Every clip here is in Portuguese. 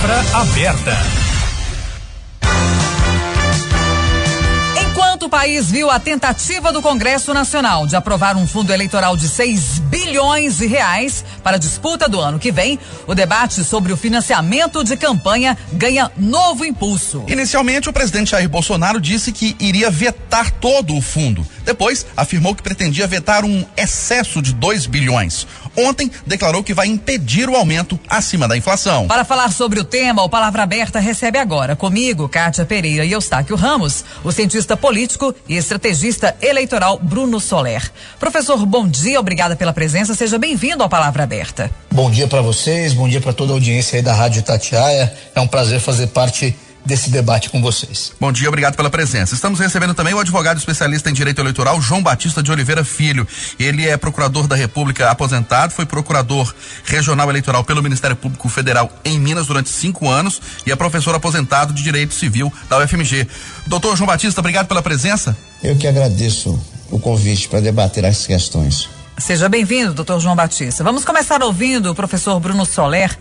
Palavra aberta. Enquanto o país viu a tentativa do Congresso Nacional de aprovar um fundo eleitoral de 6 bilhões de reais para a disputa do ano que vem, o debate sobre o financiamento de campanha ganha novo impulso. Inicialmente, o presidente Jair Bolsonaro disse que iria vetar todo o fundo. Depois, afirmou que pretendia vetar um excesso de 2 bilhões. Ontem, declarou que vai impedir o aumento acima da inflação. Para falar sobre o tema, o Palavra Aberta recebe agora comigo, Kátia Pereira e Eustáquio Ramos, o cientista político e estrategista eleitoral Bruno Soler. Professor, bom dia, obrigada pela presença, seja bem-vindo ao Palavra Aberta. Bom dia para vocês, bom dia para toda a audiência aí da Rádio Tatiaia. É um prazer fazer parte desse debate com vocês. Bom dia, obrigado pela presença. Estamos recebendo também o advogado especialista em direito eleitoral, João Batista de Oliveira Filho. Ele é procurador da República aposentado, foi procurador regional eleitoral pelo Ministério Público Federal em Minas durante cinco anos e é professor aposentado de Direito Civil da UFMG. Doutor João Batista, obrigado pela presença. Eu que agradeço o convite para debater as questões. Seja bem-vindo, doutor João Batista. Vamos começar ouvindo o professor Bruno Soler.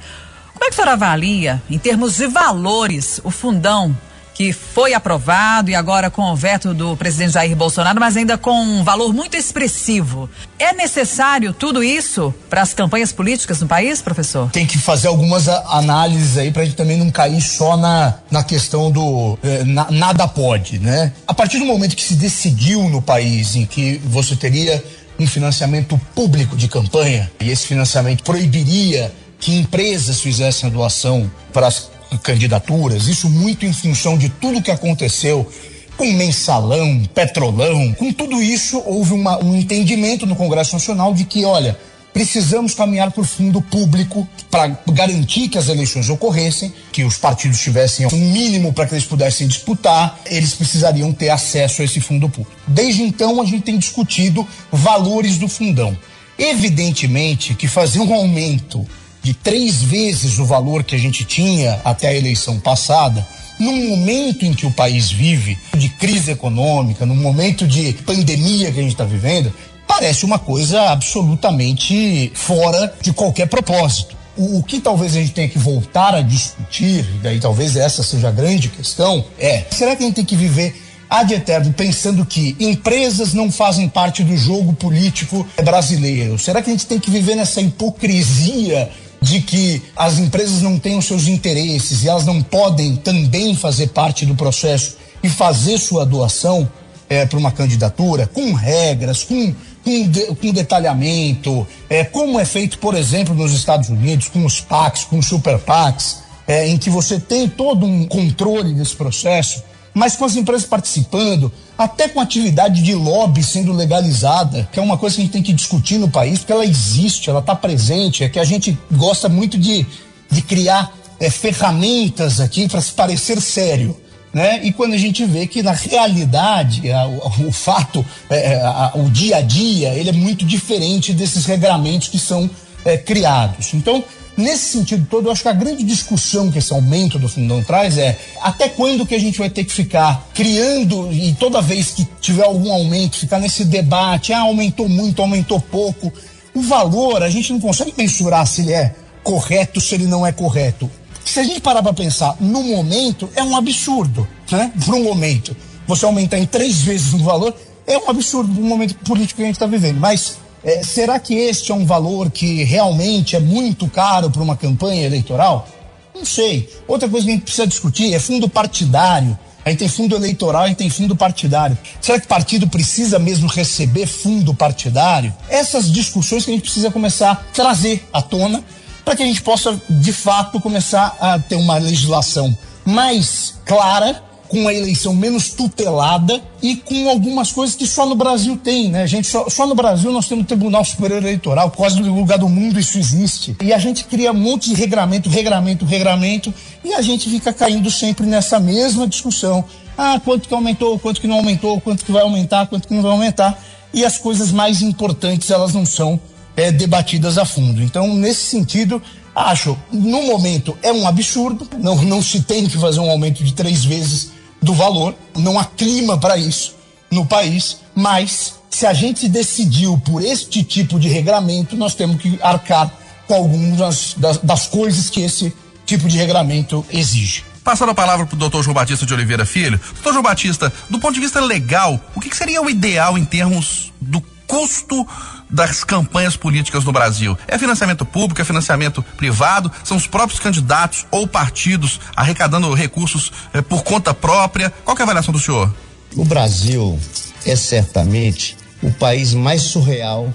Como é que o senhor avalia, em termos de valores, o fundão que foi aprovado e agora com o veto do presidente Jair Bolsonaro, mas ainda com um valor muito expressivo. É necessário tudo isso para as campanhas políticas no país, professor? Tem que fazer algumas análises aí para a gente também não cair só na, na questão do eh, na, nada pode, né? A partir do momento que se decidiu no país em que você teria um financiamento público de campanha e esse financiamento proibiria que empresas fizessem a doação para as candidaturas, isso muito em função de tudo que aconteceu com mensalão, petrolão, com tudo isso houve uma, um entendimento no Congresso Nacional de que, olha, precisamos caminhar por fundo público para garantir que as eleições ocorressem, que os partidos tivessem um mínimo para que eles pudessem disputar, eles precisariam ter acesso a esse fundo público. Desde então, a gente tem discutido valores do fundão. Evidentemente que fazer um aumento de três vezes o valor que a gente tinha até a eleição passada, num momento em que o país vive de crise econômica, num momento de pandemia que a gente está vivendo, parece uma coisa absolutamente fora de qualquer propósito. O, o, que talvez a gente tenha que voltar a discutir, e daí talvez essa seja a grande questão, é: será que a gente tem que viver ad eterno pensando que empresas não fazem parte do jogo político brasileiro? Será que a gente tem que viver nessa hipocrisia de que as empresas não têm os seus interesses e elas não podem também fazer parte do processo e fazer sua doação é, para uma candidatura com regras, com, com, de, com detalhamento, é, como é feito, por exemplo, nos Estados Unidos, com os PACs, com os super PACs, é, em que você tem todo um controle desse processo mas com as empresas participando, até com atividade de lobby sendo legalizada, que é uma coisa que a gente tem que discutir no país, porque ela existe, ela está presente, é que a gente gosta muito de, de criar é, ferramentas aqui para se parecer sério. Né? E quando a gente vê que na realidade a, o, o, fato, é, é, a, o dia a dia, ele é muito diferente desses regramentos que são é, criados. Então, Nesse sentido todo, eu acho que a grande discussão que esse aumento do fundão traz é até quando que a gente vai ter que ficar criando e toda vez que tiver algum aumento, ficar nesse debate, ah, aumentou muito, aumentou pouco. O valor, a gente não consegue mensurar se ele é correto, se ele não é correto. Se a gente parar para pensar, no momento, é um absurdo, né? Por um momento. Você aumentar em três vezes o valor é um absurdo no momento político que a gente está vivendo. Mas é, será que este é um valor que realmente é muito caro para uma campanha eleitoral? Não sei. Outra coisa que a gente precisa discutir é fundo partidário. A gente tem fundo eleitoral, a gente tem fundo partidário. Será que partido precisa mesmo receber fundo partidário? Essas discussões que a gente precisa começar a trazer à tona para que a gente possa, de fato, começar a ter uma legislação mais clara com a eleição menos tutelada e com algumas coisas que só no Brasil tem, né? Gente só, só no Brasil nós temos o Tribunal Superior Eleitoral, quase no lugar do mundo isso existe. E a gente cria um monte de regramento, regramento, regramento, e a gente fica caindo sempre nessa mesma discussão. Ah, quanto que aumentou, quanto que não aumentou, quanto que vai aumentar, quanto que não vai aumentar. E as coisas mais importantes, elas não são é, debatidas a fundo. Então, nesse sentido, acho, no momento, é um absurdo, não, não se tem que fazer um aumento de três vezes do valor, não há clima para isso no país, mas se a gente decidiu por este tipo de regramento, nós temos que arcar com algumas das, das coisas que esse, tipo de regramento exige. Passando a palavra para o doutor João Batista de Oliveira Filho. Doutor João Batista, do ponto de vista legal, o que, que seria o ideal em termos do custo das campanhas políticas no Brasil? É financiamento público, é financiamento privado? São os próprios candidatos ou partidos arrecadando recursos eh, por conta própria? Qual é a avaliação do senhor? O Brasil é certamente o país mais surreal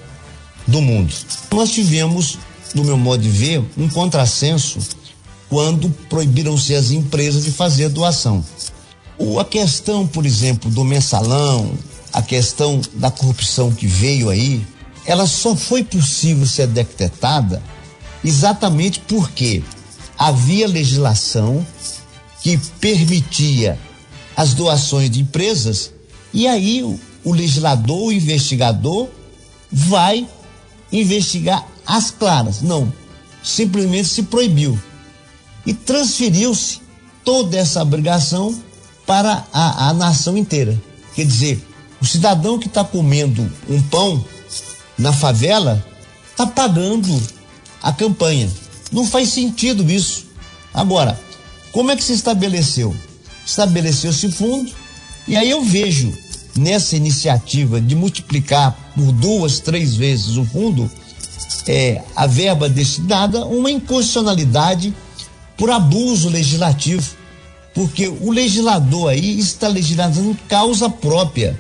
do mundo. Nós tivemos, no meu modo de ver, um contrassenso quando proibiram-se as empresas de fazer doação. O, a questão, por exemplo, do mensalão, a questão da corrupção que veio aí, ela só foi possível ser detectada exatamente porque havia legislação que permitia as doações de empresas e aí o, o legislador, o investigador vai investigar as claras. Não, simplesmente se proibiu e transferiu-se toda essa obrigação para a, a nação inteira. Quer dizer, o cidadão que está comendo um pão na favela está pagando a campanha. Não faz sentido isso. Agora, como é que se estabeleceu? Estabeleceu-se fundo, e aí eu vejo nessa iniciativa de multiplicar por duas, três vezes o fundo, é, a verba destinada, uma inconstitucionalidade por abuso legislativo, porque o legislador aí está legislando causa própria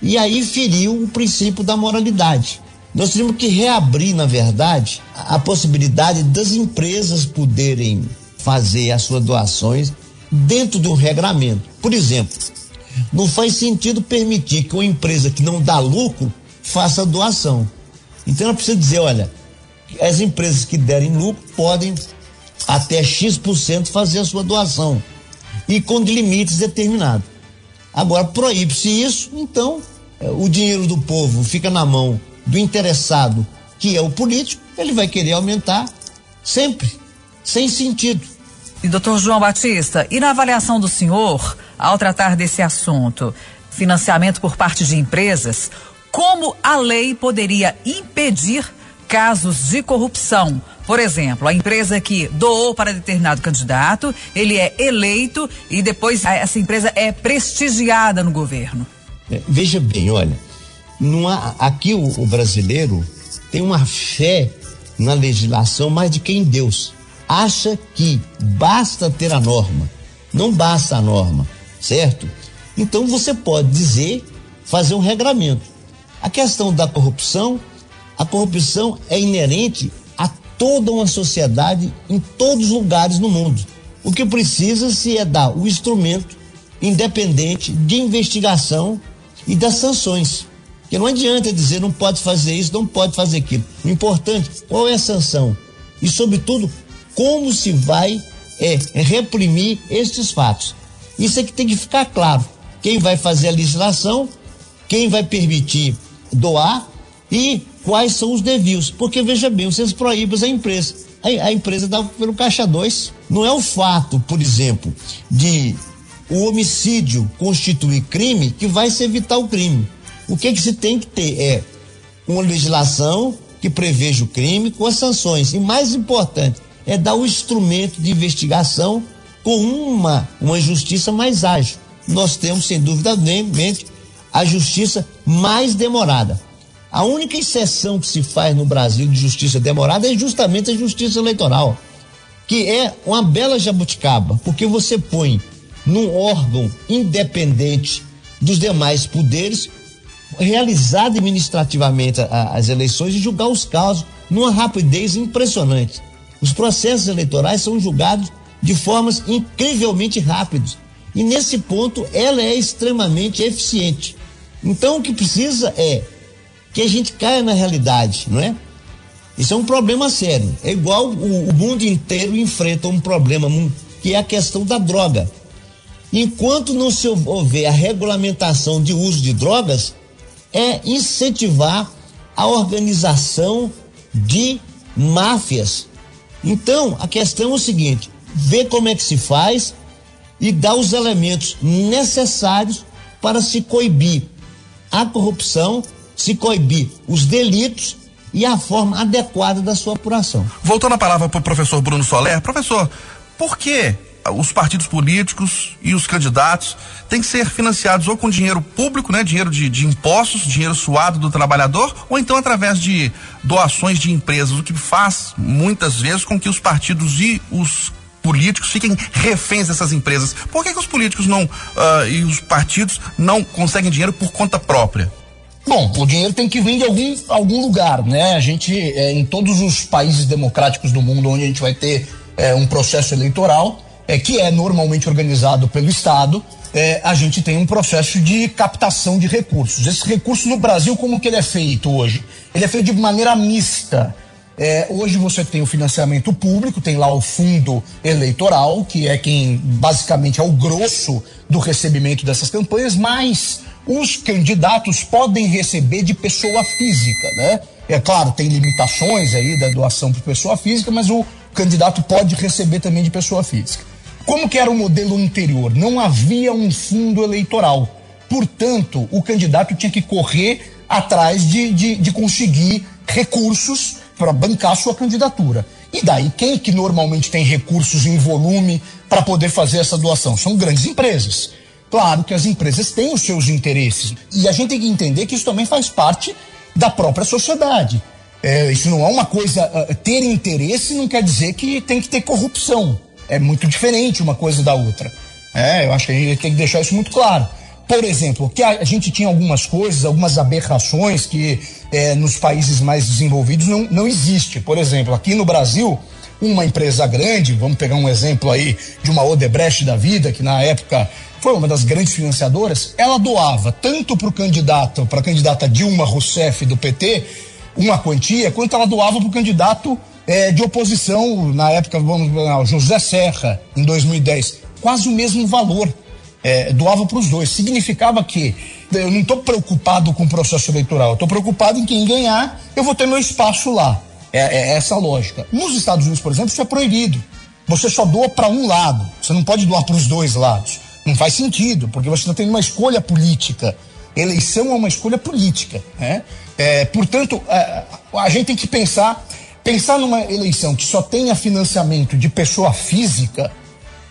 e aí feriu o princípio da moralidade. Nós temos que reabrir, na verdade, a possibilidade das empresas poderem fazer as suas doações dentro do regramento. Por exemplo, não faz sentido permitir que uma empresa que não dá lucro faça doação. Então ela precisa dizer, olha, as empresas que derem lucro podem até X% fazer a sua doação e com limites determinados. Agora, proíbe-se isso, então é, o dinheiro do povo fica na mão do interessado, que é o político, ele vai querer aumentar sempre, sem sentido. E doutor João Batista, e na avaliação do senhor, ao tratar desse assunto, financiamento por parte de empresas, como a lei poderia impedir casos de corrupção? Por exemplo, a empresa que doou para determinado candidato, ele é eleito e depois essa empresa é prestigiada no governo. É, veja bem, olha, aqui o, o brasileiro tem uma fé na legislação mais de que em Deus. Acha que basta ter a norma, não basta a norma, certo? Então você pode dizer, fazer um regramento. A questão da corrupção, a corrupção é inerente toda uma sociedade em todos os lugares no mundo. O que precisa-se é dar o instrumento independente de investigação e das sanções. Porque não adianta dizer não pode fazer isso, não pode fazer aquilo. O importante, qual é a sanção? E, sobretudo, como se vai é, reprimir estes fatos. Isso é que tem que ficar claro. Quem vai fazer a legislação, quem vai permitir doar e quais são os desvios. Porque veja bem, vocês proíbem a empresa. A, a empresa dá pelo caixa 2. Não é o fato, por exemplo, de o homicídio constituir crime que vai se evitar o crime. O que, que se tem que ter é uma legislação que preveja o crime com as sanções. E mais importante, é dar o instrumento de investigação com uma, uma justiça mais ágil. Nós temos, sem dúvida nenhuma, a justiça mais demorada. A única exceção que se faz no Brasil de justiça demorada é justamente a justiça eleitoral, que é uma bela jabuticaba, porque você põe num órgão independente dos demais poderes, realizar administrativamente as eleições e julgar os casos numa rapidez impressionante. Os processos eleitorais são julgados de formas incrivelmente rápidas. E nesse ponto ela é extremamente eficiente. Então o que precisa é que a gente caia na realidade, não é? Isso é um problema sério. É igual o, o mundo inteiro enfrenta um problema que é a questão da droga. Enquanto não se houver a regulamentação de uso de drogas, é incentivar a organização de máfias. Então, a questão é o seguinte: ver como é que se faz e dar os elementos necessários para se coibir a corrupção se coibir os delitos e a forma adequada da sua apuração. Voltando a palavra para o professor Bruno Soler, professor, por que os partidos políticos e os candidatos têm que ser financiados ou com dinheiro público, né, dinheiro de, de, impostos, dinheiro suado do trabalhador, ou então através de doações de empresas, o que faz muitas vezes com que os partidos e os políticos fiquem reféns dessas empresas. Por que, que os políticos não uh, e os partidos não conseguem dinheiro por conta própria? Bom, o dinheiro tem que vir de algum, algum lugar, né? A gente, é, em todos os países democráticos do mundo onde a gente vai ter é, um processo eleitoral, é, que é normalmente organizado pelo Estado, é, a gente tem um processo de captação de recursos. Esse recurso no Brasil, como que ele é feito hoje? Ele é feito de maneira mista. É, hoje você tem o financiamento público, tem lá o fundo eleitoral, que é quem basicamente é o grosso do recebimento dessas campanhas, mas os candidatos podem receber de pessoa física, né? É claro, tem limitações aí da doação para pessoa física, mas o candidato pode receber também de pessoa física. Como que era o modelo anterior? Não havia um fundo eleitoral. Portanto, o candidato tinha que correr atrás de, de, de conseguir recursos para bancar sua candidatura. E daí, quem que normalmente tem recursos em volume para poder fazer essa doação? São grandes empresas. Claro que as empresas têm os seus interesses. E a gente tem que entender que isso também faz parte da própria sociedade. É, isso não é uma coisa. Uh, ter interesse não quer dizer que tem que ter corrupção é muito diferente uma coisa da outra. É, eu acho que a gente tem que deixar isso muito claro. Por exemplo, que a, gente tinha algumas coisas, algumas aberrações que é, nos países mais desenvolvidos não, não existe. Por exemplo, aqui no Brasil, uma empresa grande, vamos pegar um exemplo aí de uma Odebrecht da vida, que na época foi uma das grandes financiadoras, ela doava tanto para o candidato, para a candidata Dilma Rousseff do PT, uma quantia, quanto ela doava para o candidato é, de oposição, na época, vamos José Serra, em 2010, quase o mesmo valor. É, doava para os dois. Significava que eu não estou preocupado com o processo eleitoral, estou preocupado em quem ganhar, eu vou ter meu espaço lá. É, é essa a lógica. Nos Estados Unidos, por exemplo, isso é proibido. Você só doa para um lado, você não pode doar para os dois lados. Não faz sentido, porque você não tem uma escolha política. Eleição é uma escolha política. Né? É, portanto, a gente tem que pensar Pensar numa eleição que só tenha financiamento de pessoa física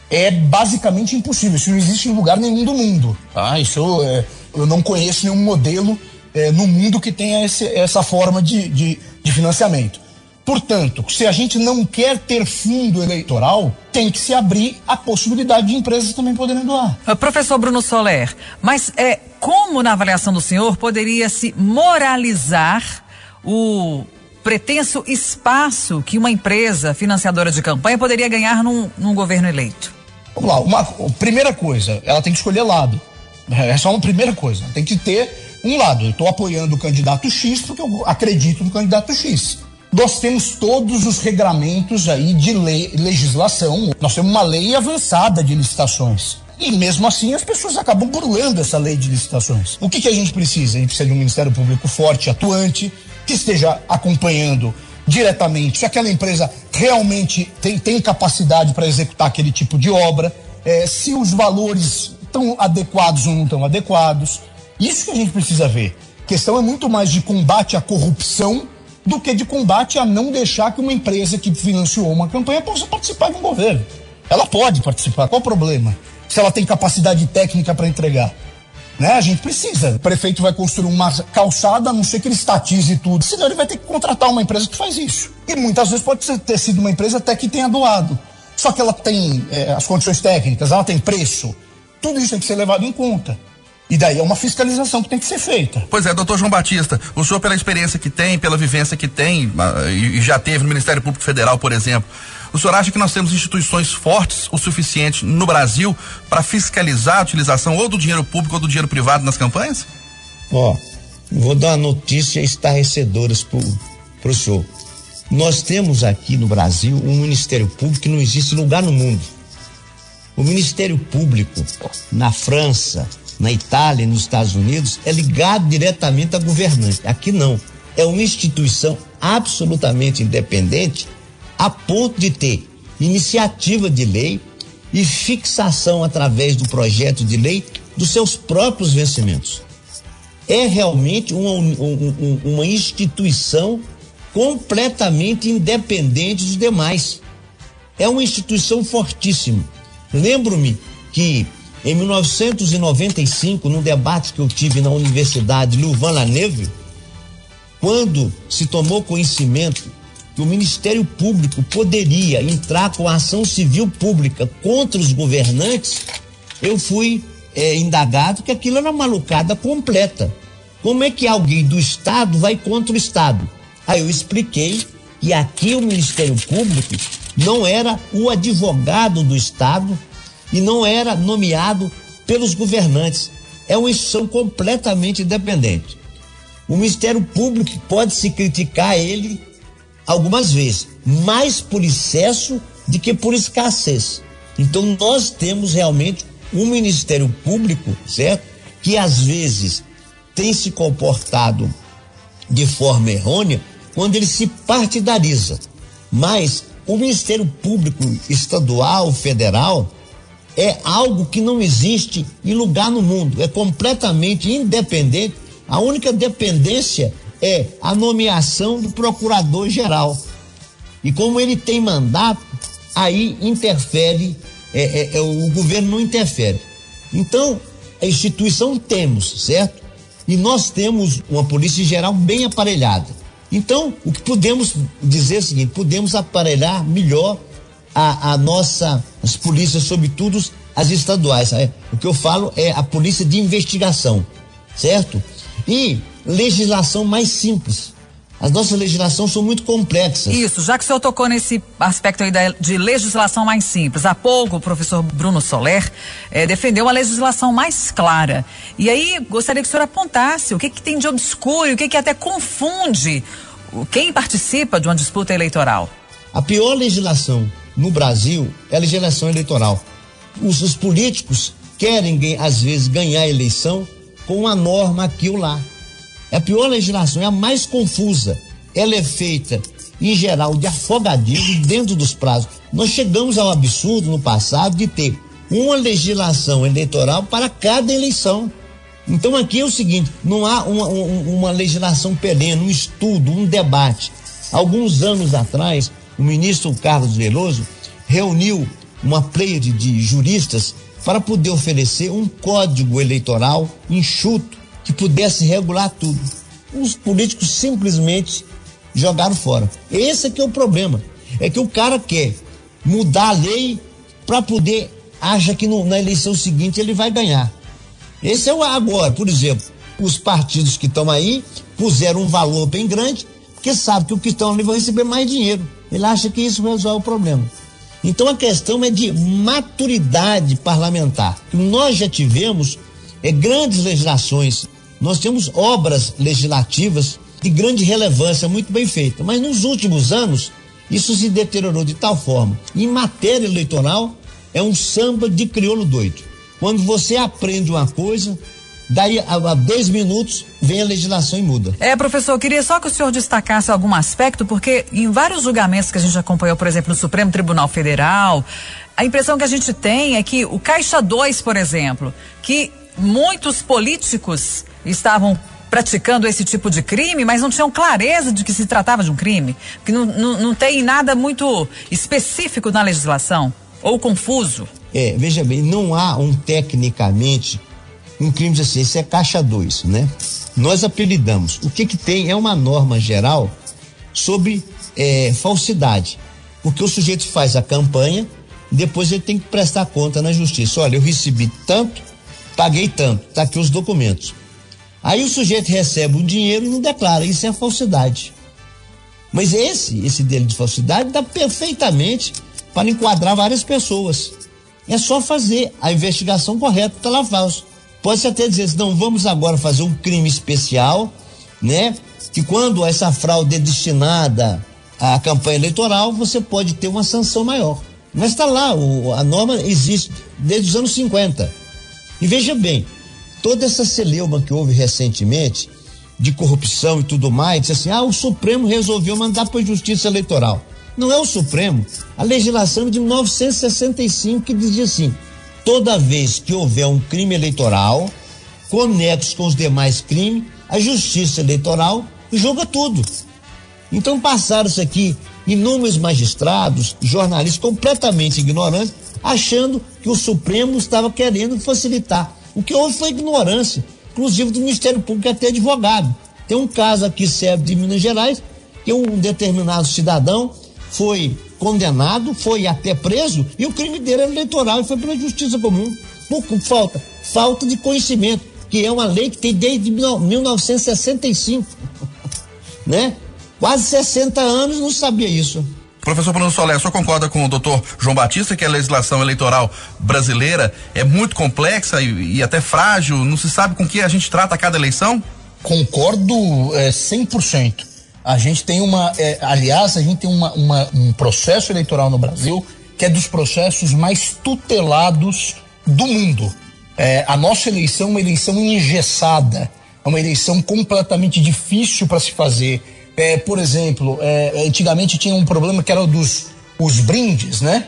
é basicamente impossível. Isso não existe em lugar nenhum do mundo. Tá? Isso é, eu não conheço nenhum modelo é, no mundo que tenha esse, essa forma de, de, de financiamento. Portanto, se a gente não quer ter fundo eleitoral, tem que se abrir a possibilidade de empresas também poderem doar. Uh, professor Bruno Soler, mas é, como na avaliação do senhor poderia se moralizar o pretenso espaço que uma empresa financiadora de campanha poderia ganhar num, num governo eleito? Vamos lá, uma primeira coisa, ela tem que escolher lado. É só uma primeira coisa. Tem que ter um lado. Eu estou apoiando o candidato X porque eu acredito no candidato X. Nós temos todos os regramentos aí de lei, legislação. Nós temos uma lei avançada de licitações. E mesmo assim as pessoas acabam burlando essa lei de licitações. O que, que a gente precisa? A gente precisa de um Ministério Público forte, atuante, que esteja acompanhando diretamente se aquela empresa realmente tem, tem capacidade para executar aquele tipo de obra, é, se os valores estão adequados ou não estão adequados. Isso que a gente precisa ver. A questão é muito mais de combate à corrupção do que de combate a não deixar que uma empresa que financiou uma campanha possa participar de um governo. Ela pode participar, qual o problema? Se ela tem capacidade técnica para entregar. Né? A gente precisa. O prefeito vai construir uma calçada, a não ser que ele estatize tudo. Senão ele vai ter que contratar uma empresa que faz isso. E muitas vezes pode ter sido uma empresa até que tenha doado. Só que ela tem é, as condições técnicas, ela tem preço. Tudo isso tem que ser levado em conta. E daí é uma fiscalização que tem que ser feita. Pois é, doutor João Batista, o senhor, pela experiência que tem, pela vivência que tem, ah, e já teve no Ministério Público Federal, por exemplo, o senhor acha que nós temos instituições fortes o suficiente no Brasil para fiscalizar a utilização ou do dinheiro público ou do dinheiro privado nas campanhas? Ó, vou dar uma notícia estarrecedora para o senhor. Nós temos aqui no Brasil um Ministério Público que não existe em lugar no mundo. O Ministério Público na França, na Itália e nos Estados Unidos é ligado diretamente a governante. Aqui não. É uma instituição absolutamente independente a ponto de ter iniciativa de lei e fixação através do projeto de lei dos seus próprios vencimentos. É realmente uma, uma, instituição completamente independente dos demais. é uma instituição fortíssima. Lembro-me que em 1995, num debate que eu tive na Universidade Louvain-la-Neuve, quando se tomou conhecimento que o Ministério Público poderia entrar com ação civil pública contra os governantes, eu fui é, indagado que aquilo era malucada completa. Como é que alguém do Estado vai contra o Estado? Aí eu expliquei que aqui o Ministério Público não era o advogado do Estado, e não era nomeado pelos governantes. É uma instituição completamente independente. O Ministério Público pode se criticar ele algumas vezes, mais por excesso do que por escassez. Então nós temos realmente um Ministério Público, certo? Que às vezes tem se comportado de forma errônea quando ele se partidariza. Mas o Ministério Público estadual, federal, é algo que não existe em lugar no mundo, é completamente independente. A única dependência é a nomeação do procurador-geral. E como ele tem mandato, aí interfere, é, é, é, o governo não interfere. Então, a instituição temos, certo? E nós temos uma Polícia Geral bem aparelhada. Então, o que podemos dizer é o seguinte: podemos aparelhar melhor a, a nossa, as polícias, sobretudo as estaduais. O que eu falo é a polícia de investigação, certo? E legislação mais simples. As nossas legislações são muito complexas. Isso, já que o senhor tocou nesse aspecto aí da, de legislação mais simples. Há pouco o professor Bruno Soler eh, defendeu uma legislação mais clara. E aí gostaria que o senhor apontasse o que, que tem de obscuro, o que, que até confunde quem participa de uma disputa eleitoral. A pior legislação no Brasil é a legislação eleitoral. Os, os políticos querem, às vezes, ganhar a eleição com uma norma aqui ou lá. É a pior legislação, é a mais confusa. Ela é feita, em geral, de afogadinho dentro dos prazos. Nós chegamos ao absurdo no passado de ter uma legislação eleitoral para cada eleição. Então aqui é o seguinte: não há uma, uma, uma legislação perene, um estudo, um debate. Alguns anos atrás, o ministro Carlos Veloso reuniu uma pleiade de juristas para poder oferecer um código eleitoral enxuto que pudesse regular tudo. Os políticos simplesmente jogaram fora. Esse é que é o problema. É que o cara quer mudar a lei para poder acha que no, na eleição seguinte ele vai ganhar. Esse é o agora, por exemplo, os partidos que estão aí puseram um valor bem grande, porque sabe que o que estão ali vão receber mais dinheiro. Ele acha que isso resolve o problema. Então a questão é de maturidade parlamentar. Nós já tivemos é, grandes legislações, nós temos obras legislativas de grande relevância, muito bem feitas, mas nos últimos anos isso se deteriorou de tal forma. Em matéria eleitoral, é um samba de crioulo doido. Quando você aprende uma coisa, Daí, a 10 minutos, vem a legislação e muda. É, professor, eu queria só que o senhor destacasse algum aspecto, porque em vários julgamentos que a gente acompanhou, por exemplo, no Supremo Tribunal Federal, a impressão que a gente tem é que o Caixa 2, por exemplo, que muitos políticos estavam praticando esse tipo de crime, mas não tinham clareza de que se tratava de um crime, que não, não, não tem nada muito específico na legislação, ou confuso. É, veja bem, não há um tecnicamente um crime assim, esse é caixa 2, né? Nós apelidamos. O que que tem é uma norma geral sobre é, falsidade. Porque o sujeito faz a campanha, depois ele tem que prestar conta na justiça. Olha, eu recebi tanto, paguei tanto, tá aqui os documentos. Aí o sujeito recebe o dinheiro e não declara, isso é falsidade. Mas esse, esse dele de falsidade dá perfeitamente para enquadrar várias pessoas. É só fazer a investigação correta, tá lá falso. Pode-se até dizer assim, não, vamos agora fazer um crime especial, né? Que quando essa fraude é destinada à campanha eleitoral, você pode ter uma sanção maior. Mas está lá, o, a norma existe desde os anos 50. E veja bem, toda essa celeuma que houve recentemente, de corrupção e tudo mais, disse assim: ah, o Supremo resolveu mandar para a Justiça Eleitoral. Não é o Supremo, a legislação de 1965 que dizia assim: toda vez que houver um crime eleitoral conexo com os demais crimes, a justiça eleitoral julga tudo. Então passaram isso aqui inúmeros magistrados, jornalistas completamente ignorantes, achando que o Supremo estava querendo facilitar. O que houve foi ignorância, inclusive do Ministério Público até advogado. Tem um caso aqui, serve de Minas Gerais, que um determinado cidadão foi condenado, foi até preso, e o crime dele era eleitoral e foi pela justiça comum. Por falta, falta de conhecimento, que é uma lei que tem desde 1965. né? Quase 60 anos não sabia isso. Professor Bruno o senhor concorda com o doutor João Batista que a legislação eleitoral brasileira é muito complexa e, e até frágil? Não se sabe com que a gente trata cada eleição? Concordo é, 100%. A gente tem uma, é, aliás, a gente tem uma, uma, um processo eleitoral no Brasil que é dos processos mais tutelados do mundo. É, a nossa eleição é uma eleição engessada, é uma eleição completamente difícil para se fazer. É, por exemplo, é, antigamente tinha um problema que era dos os brindes, né?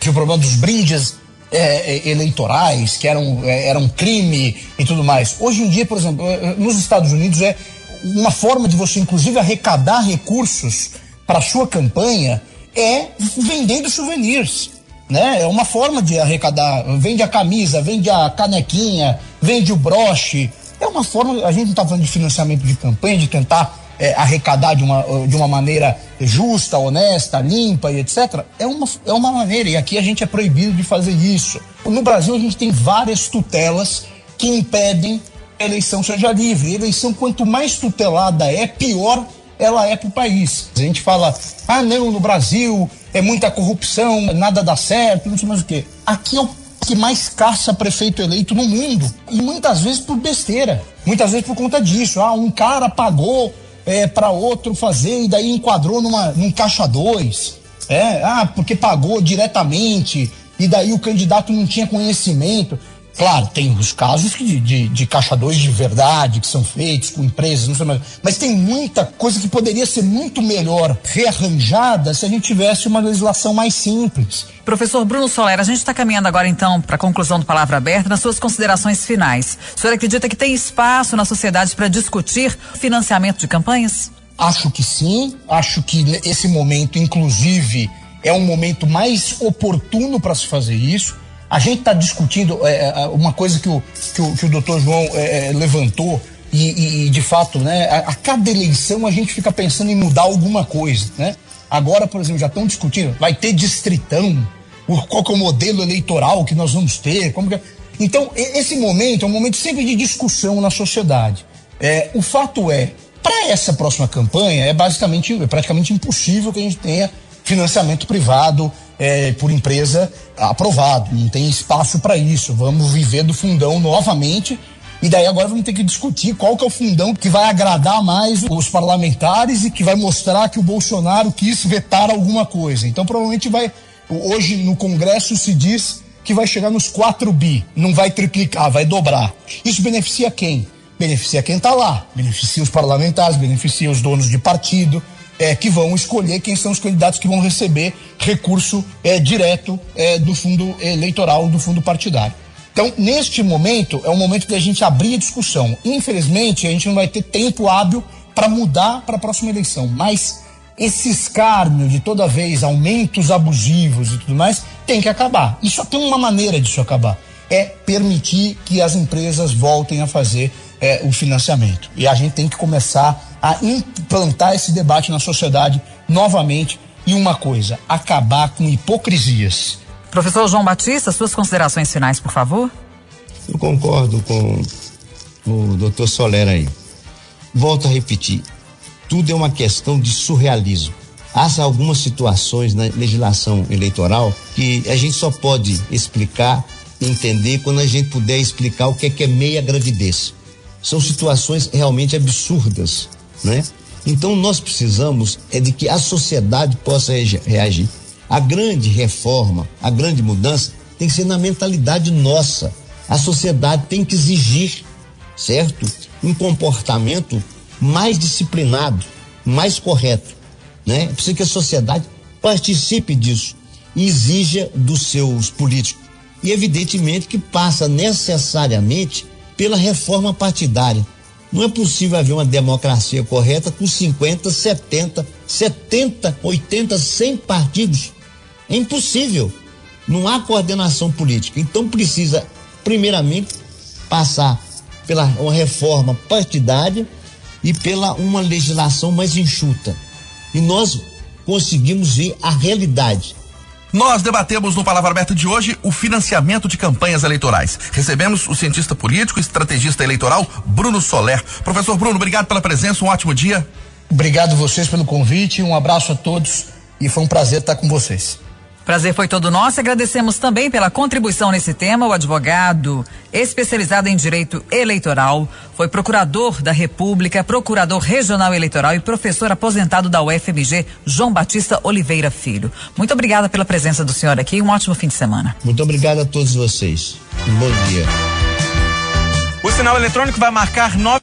Tinha o problema dos brindes é, é, eleitorais, que eram, é, eram crime e tudo mais. Hoje em dia, por exemplo, nos Estados Unidos é uma forma de você, inclusive, arrecadar recursos para sua campanha é vendendo souvenirs. Né? É uma forma de arrecadar. Vende a camisa, vende a canequinha, vende o broche. É uma forma. A gente não está falando de financiamento de campanha, de tentar é, arrecadar de uma, de uma maneira justa, honesta, limpa e etc. É uma, é uma maneira. E aqui a gente é proibido de fazer isso. No Brasil, a gente tem várias tutelas que impedem a eleição seja livre. A eleição, quanto mais tutelada é, pior ela é para o país. A gente fala, ah, não, no Brasil é muita corrupção, nada dá certo, não sei mais o quê. Aqui é o que mais caça prefeito eleito no mundo. E muitas vezes por besteira. Muitas vezes por conta disso. Ah, um cara pagou é, para outro fazer e daí enquadrou numa, num caixa dois. É, ah, porque pagou diretamente e daí o candidato não tinha conhecimento. Claro, tem os casos de, de, de caixa 2 de verdade que são feitos com empresas, não sei mais, mas tem muita coisa que poderia ser muito melhor rearranjada se a gente tivesse uma legislação mais simples. Professor Bruno Soler, a gente está caminhando agora então para a conclusão do Palavra Aberta, nas suas considerações finais. O senhor acredita que tem espaço na sociedade para discutir financiamento de campanhas? Acho que sim, acho que esse momento, inclusive, é um momento mais oportuno para se fazer isso a gente está discutindo é, é, uma coisa que o, que o, que o doutor João é, é, levantou, e, e, de fato, né, a, a, cada eleição a gente fica pensando em mudar alguma coisa. Né? Agora, por exemplo, já estão discutindo, vai ter distritão, qual é o modelo eleitoral que nós vamos ter, como que... É? Então, esse momento é um momento sempre de discussão na sociedade. É, o fato é, para essa próxima campanha, é basicamente, é praticamente impossível que a gente tenha financiamento privado é, por empresa aprovado. Não tem espaço para isso. Vamos viver do fundão novamente. E daí agora vamos ter que discutir qual que é o fundão que vai agradar mais os parlamentares e que vai mostrar que o Bolsonaro quis vetar alguma coisa. Então provavelmente vai. Hoje no Congresso se diz que vai chegar nos 4 bi, não vai triplicar, vai dobrar. Isso beneficia quem? Beneficia quem está lá, beneficia os parlamentares, beneficia os donos de partido, é, que vão escolher quem são os candidatos que vão receber recurso é, direto é, do fundo eleitoral, do fundo partidário. Então, neste momento, é o momento de a gente abrir a discussão. Infelizmente, a gente não vai ter tempo hábil para mudar para a próxima eleição, mas esse escárnio de toda vez aumentos abusivos e tudo mais tem que acabar. E só tem uma maneira disso acabar: é permitir que as empresas voltem a fazer é, o financiamento. E a gente tem que começar a implantar esse debate na sociedade novamente. E uma coisa, acabar com hipocrisias. Professor João Batista, suas considerações finais, por favor. Eu concordo com o doutor Soler aí. Volto a repetir, tudo é uma questão de surrealismo. Há algumas situações na legislação eleitoral que a gente só pode explicar, entender quando a gente puder explicar o que é, que é meia gravidez. São situações realmente absurdas né? Então nós precisamos é de que a sociedade possa reagir. A grande reforma, a grande mudança tem que ser na mentalidade nossa. A sociedade tem que exigir, certo? Um comportamento mais disciplinado, mais correto, né? Precisa que a sociedade participe disso e exija dos seus políticos. E evidentemente que passa necessariamente pela reforma partidária Não é possível haver uma democracia correta com 50, 70, 70, 80, 100 partidos. É impossível. Não há coordenação política. Então precisa, primeiramente, passar pela uma reforma partidária e pela uma legislação mais enxuta. E nós conseguimos ver a realidade. Nós debatemos no Palavra Aberta de hoje o financiamento de campanhas eleitorais. Recebemos o cientista político e estrategista eleitoral Bruno Soler. Professor Bruno, obrigado pela presença, um ótimo dia. Obrigado vocês pelo convite, um abraço a todos e foi um prazer estar com vocês. Prazer foi todo nosso. Agradecemos também pela contribuição nesse tema o advogado especializado em direito eleitoral, foi procurador da República, procurador regional eleitoral e professor aposentado da UFMG, João Batista Oliveira Filho. Muito obrigada pela presença do senhor aqui. Um ótimo fim de semana. Muito obrigado a todos vocês. Um bom dia. O sinal eletrônico vai marcar nove